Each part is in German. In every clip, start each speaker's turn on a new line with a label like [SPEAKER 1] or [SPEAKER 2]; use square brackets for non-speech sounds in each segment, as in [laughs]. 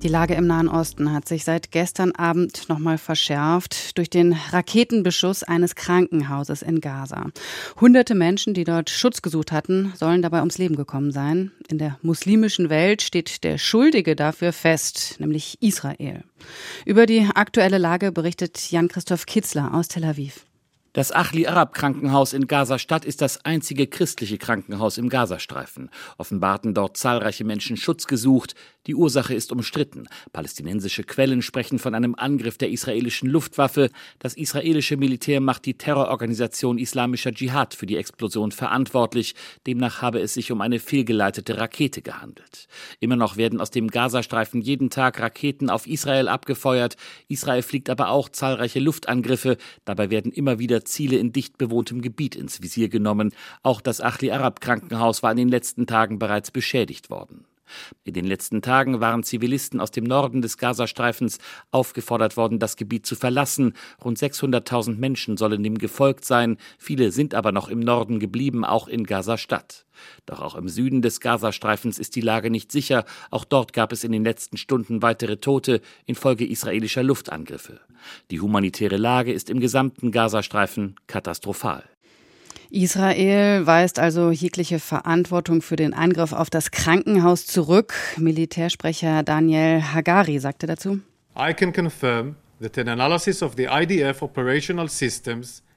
[SPEAKER 1] Die Lage im Nahen Osten hat sich seit gestern Abend nochmal verschärft durch den Raketenbeschuss eines Krankenhauses in Gaza. Hunderte Menschen, die dort Schutz gesucht hatten, sollen dabei ums Leben gekommen sein. In der muslimischen Welt steht der Schuldige dafür fest, nämlich Israel. Über die aktuelle Lage berichtet Jan-Christoph Kitzler aus Tel Aviv.
[SPEAKER 2] Das Achli Arab Krankenhaus in Gaza-Stadt ist das einzige christliche Krankenhaus im Gazastreifen. Offenbar hatten dort zahlreiche Menschen Schutz gesucht. Die Ursache ist umstritten. Palästinensische Quellen sprechen von einem Angriff der israelischen Luftwaffe. Das israelische Militär macht die Terrororganisation Islamischer Dschihad für die Explosion verantwortlich. Demnach habe es sich um eine fehlgeleitete Rakete gehandelt. Immer noch werden aus dem Gazastreifen jeden Tag Raketen auf Israel abgefeuert. Israel fliegt aber auch zahlreiche Luftangriffe. Dabei werden immer wieder Ziele in dicht bewohntem Gebiet ins Visier genommen. Auch das Achli Arab Krankenhaus war in den letzten Tagen bereits beschädigt worden. In den letzten Tagen waren Zivilisten aus dem Norden des Gazastreifens aufgefordert worden, das Gebiet zu verlassen. Rund 600.000 Menschen sollen dem gefolgt sein. Viele sind aber noch im Norden geblieben, auch in Gaza-Stadt. Doch auch im Süden des Gazastreifens ist die Lage nicht sicher. Auch dort gab es in den letzten Stunden weitere Tote infolge israelischer Luftangriffe. Die humanitäre Lage ist im gesamten Gazastreifen katastrophal.
[SPEAKER 1] Israel weist also jegliche Verantwortung für den Angriff auf das Krankenhaus zurück. Militärsprecher Daniel Hagari sagte dazu.
[SPEAKER 3] I can confirm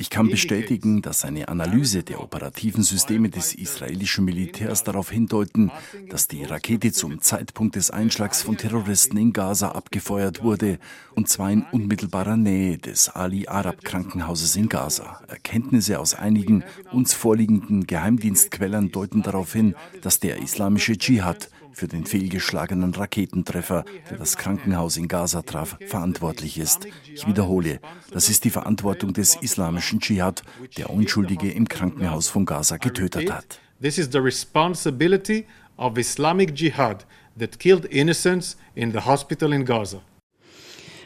[SPEAKER 4] ich kann bestätigen, dass eine Analyse der operativen Systeme des israelischen Militärs darauf hindeuten, dass die Rakete zum Zeitpunkt des Einschlags von Terroristen in Gaza abgefeuert wurde, und zwar in unmittelbarer Nähe des Ali Arab Krankenhauses in Gaza. Erkenntnisse aus einigen uns vorliegenden Geheimdienstquellen deuten darauf hin, dass der islamische Dschihad für den fehlgeschlagenen Raketentreffer, der das Krankenhaus in Gaza traf, verantwortlich ist. Ich wiederhole, das ist die Verantwortung des islamischen Dschihad, der Unschuldige im Krankenhaus von Gaza getötet hat.
[SPEAKER 3] This is the responsibility of Islamic Jihad that killed innocents in the hospital in Gaza.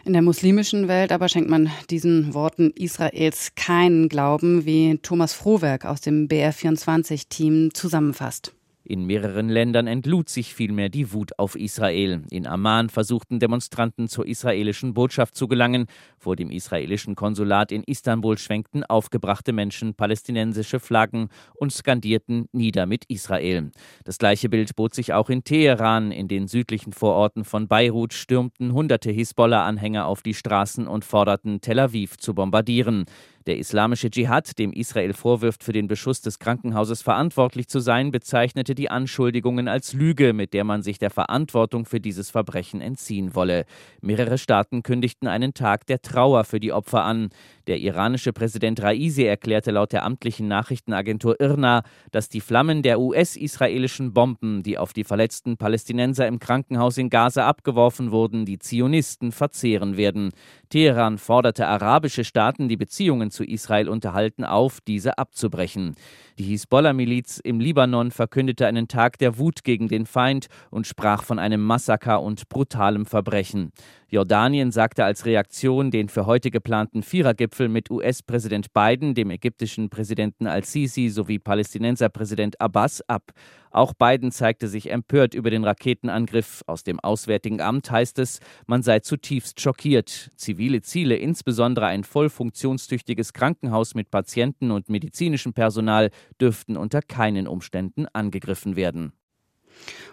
[SPEAKER 1] In der muslimischen Welt aber schenkt man diesen Worten Israels keinen Glauben, wie Thomas Frohwerk aus dem BR24-Team zusammenfasst.
[SPEAKER 5] In mehreren Ländern entlud sich vielmehr die Wut auf Israel. In Amman versuchten Demonstranten zur israelischen Botschaft zu gelangen. Vor dem israelischen Konsulat in Istanbul schwenkten aufgebrachte Menschen palästinensische Flaggen und skandierten Nieder mit Israel. Das gleiche Bild bot sich auch in Teheran. In den südlichen Vororten von Beirut stürmten hunderte Hisbollah-Anhänger auf die Straßen und forderten Tel Aviv zu bombardieren. Der islamische Dschihad, dem Israel vorwirft, für den Beschuss des Krankenhauses verantwortlich zu sein, bezeichnete die Anschuldigungen als Lüge, mit der man sich der Verantwortung für dieses Verbrechen entziehen wolle. Mehrere Staaten kündigten einen Tag der Trauer für die Opfer an. Der iranische Präsident Raisi erklärte laut der amtlichen Nachrichtenagentur IRNA, dass die Flammen der US-israelischen Bomben, die auf die verletzten Palästinenser im Krankenhaus in Gaza abgeworfen wurden, die Zionisten verzehren werden. Teheran forderte arabische Staaten, die Beziehungen zu Israel unterhalten, auf, diese abzubrechen. Die Hisbollah-Miliz im Libanon verkündete einen Tag der Wut gegen den Feind und sprach von einem Massaker und brutalem Verbrechen. Jordanien sagte als Reaktion den für heute geplanten Vierergipfel mit US-Präsident Biden, dem ägyptischen Präsidenten al-Sisi sowie Palästinenserpräsident Abbas ab. Auch Biden zeigte sich empört über den Raketenangriff. Aus dem Auswärtigen Amt heißt es, man sei zutiefst schockiert. Zivile Ziele, insbesondere ein voll funktionstüchtiges Krankenhaus mit Patienten und medizinischem Personal, dürften unter keinen Umständen angegriffen werden.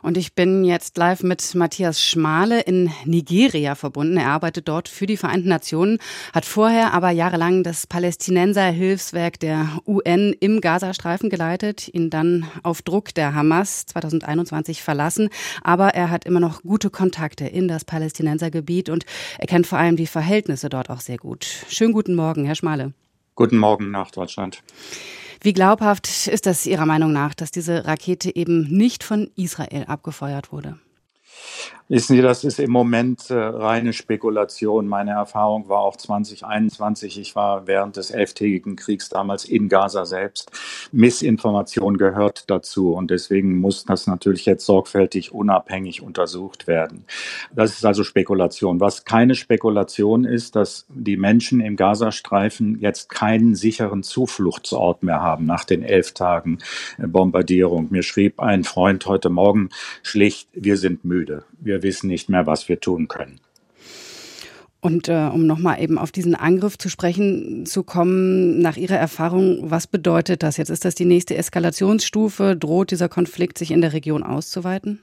[SPEAKER 1] Und ich bin jetzt live mit Matthias Schmale in Nigeria verbunden. Er arbeitet dort für die Vereinten Nationen, hat vorher aber jahrelang das Palästinenser-Hilfswerk der UN im Gazastreifen geleitet, ihn dann auf Druck der Hamas 2021 verlassen. Aber er hat immer noch gute Kontakte in das Palästinensergebiet und er kennt vor allem die Verhältnisse dort auch sehr gut. Schönen guten Morgen, Herr Schmale.
[SPEAKER 6] Guten Morgen nach Deutschland.
[SPEAKER 1] Wie glaubhaft ist das Ihrer Meinung nach, dass diese Rakete eben nicht von Israel abgefeuert wurde?
[SPEAKER 6] Wissen Sie, das ist im Moment äh, reine Spekulation. Meine Erfahrung war auch 2021. Ich war während des elftägigen Kriegs damals in Gaza selbst. Missinformation gehört dazu und deswegen muss das natürlich jetzt sorgfältig unabhängig untersucht werden. Das ist also Spekulation. Was keine Spekulation ist, dass die Menschen im Gazastreifen jetzt keinen sicheren Zufluchtsort mehr haben nach den elf Tagen äh, Bombardierung. Mir schrieb ein Freund heute Morgen schlicht, wir sind müde. Wir wissen nicht mehr, was wir tun können.
[SPEAKER 1] Und äh, um nochmal eben auf diesen Angriff zu sprechen zu kommen, nach Ihrer Erfahrung, was bedeutet das jetzt? Ist das die nächste Eskalationsstufe? Droht dieser Konflikt sich in der Region auszuweiten?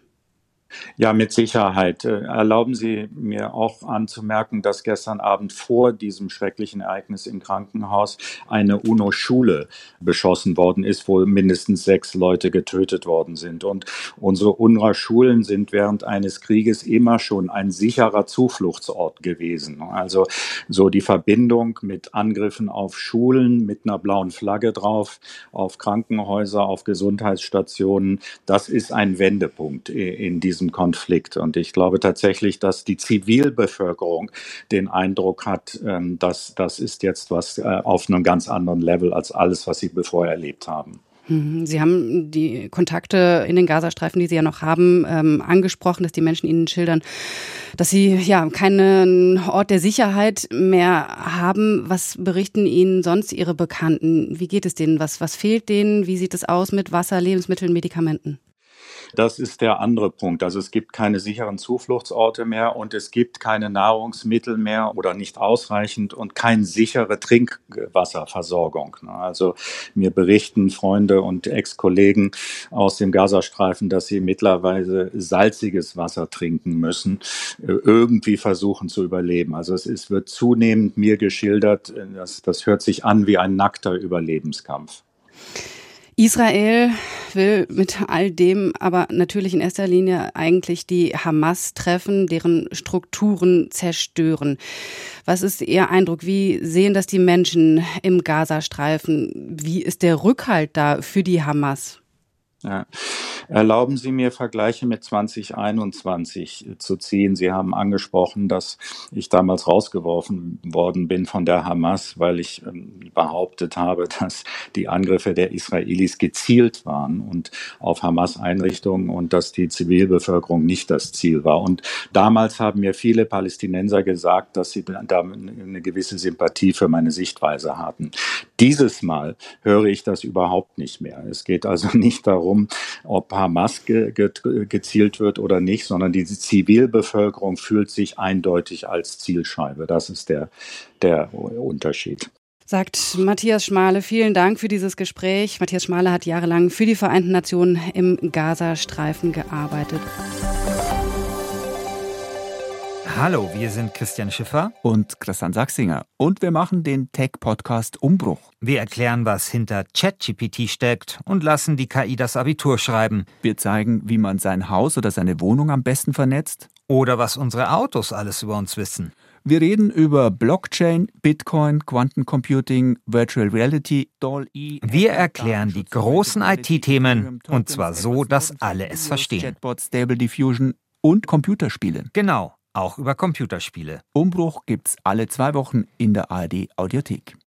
[SPEAKER 6] Ja, mit Sicherheit. Äh, erlauben Sie mir auch anzumerken, dass gestern Abend vor diesem schrecklichen Ereignis im Krankenhaus eine UNO-Schule beschossen worden ist, wo mindestens sechs Leute getötet worden sind. Und unsere UNRWA-Schulen sind während eines Krieges immer schon ein sicherer Zufluchtsort gewesen. Also so die Verbindung mit Angriffen auf Schulen mit einer blauen Flagge drauf, auf Krankenhäuser, auf Gesundheitsstationen, das ist ein Wendepunkt in diesem diesem Konflikt. Und ich glaube tatsächlich, dass die Zivilbevölkerung den Eindruck hat, ähm, dass das ist jetzt was äh, auf einem ganz anderen Level als alles, was sie bevor erlebt haben.
[SPEAKER 1] Mhm. Sie haben die Kontakte in den Gazastreifen, die Sie ja noch haben, ähm, angesprochen, dass die Menschen Ihnen schildern, dass Sie ja keinen Ort der Sicherheit mehr haben. Was berichten Ihnen sonst Ihre Bekannten? Wie geht es denen? Was, was fehlt denen? Wie sieht es aus mit Wasser, Lebensmitteln, Medikamenten?
[SPEAKER 6] Das ist der andere Punkt. Also es gibt keine sicheren Zufluchtsorte mehr und es gibt keine Nahrungsmittel mehr oder nicht ausreichend und keine sichere Trinkwasserversorgung. Also mir berichten Freunde und Ex-Kollegen aus dem Gazastreifen, dass sie mittlerweile salziges Wasser trinken müssen, irgendwie versuchen zu überleben. Also es ist, wird zunehmend mir geschildert, das, das hört sich an wie ein nackter Überlebenskampf.
[SPEAKER 1] Israel will mit all dem aber natürlich in erster Linie eigentlich die Hamas treffen, deren Strukturen zerstören. Was ist Ihr Eindruck? Wie sehen das die Menschen im Gazastreifen? Wie ist der Rückhalt da für die Hamas?
[SPEAKER 6] Ja. Erlauben Sie mir Vergleiche mit 2021 zu ziehen. Sie haben angesprochen, dass ich damals rausgeworfen worden bin von der Hamas, weil ich ähm, behauptet habe, [laughs] dass die Angriffe der Israelis gezielt waren und auf Hamas-Einrichtungen und dass die Zivilbevölkerung nicht das Ziel war. Und damals haben mir viele Palästinenser gesagt, dass sie da eine gewisse Sympathie für meine Sichtweise hatten. Dieses Mal höre ich das überhaupt nicht mehr. Es geht also [laughs] nicht darum, darum, ob Hamas ge ge gezielt wird oder nicht, sondern die Zivilbevölkerung fühlt sich eindeutig als Zielscheibe. Das ist der, der Unterschied.
[SPEAKER 1] Sagt Matthias Schmale, vielen Dank für dieses Gespräch. Matthias Schmale hat jahrelang für die Vereinten Nationen im Gazastreifen gearbeitet.
[SPEAKER 7] Hallo, wir sind Christian Schiffer
[SPEAKER 8] und Christian Sachsinger und wir machen den Tech-Podcast Umbruch.
[SPEAKER 7] Wir erklären, was hinter ChatGPT steckt und lassen die KI das Abitur schreiben.
[SPEAKER 8] Wir zeigen, wie man sein Haus oder seine Wohnung am besten vernetzt.
[SPEAKER 7] Oder was unsere Autos alles über uns wissen.
[SPEAKER 8] Wir reden über Blockchain, Bitcoin, Quantencomputing, Virtual Reality, DALL-E.
[SPEAKER 7] Wir erklären die großen IT-Themen und zwar so, dass alle es verstehen.
[SPEAKER 8] Chatbot, Stable Diffusion und Computerspiele.
[SPEAKER 7] Genau auch über Computerspiele.
[SPEAKER 8] Umbruch gibt's alle zwei Wochen in der ARD Audiothek.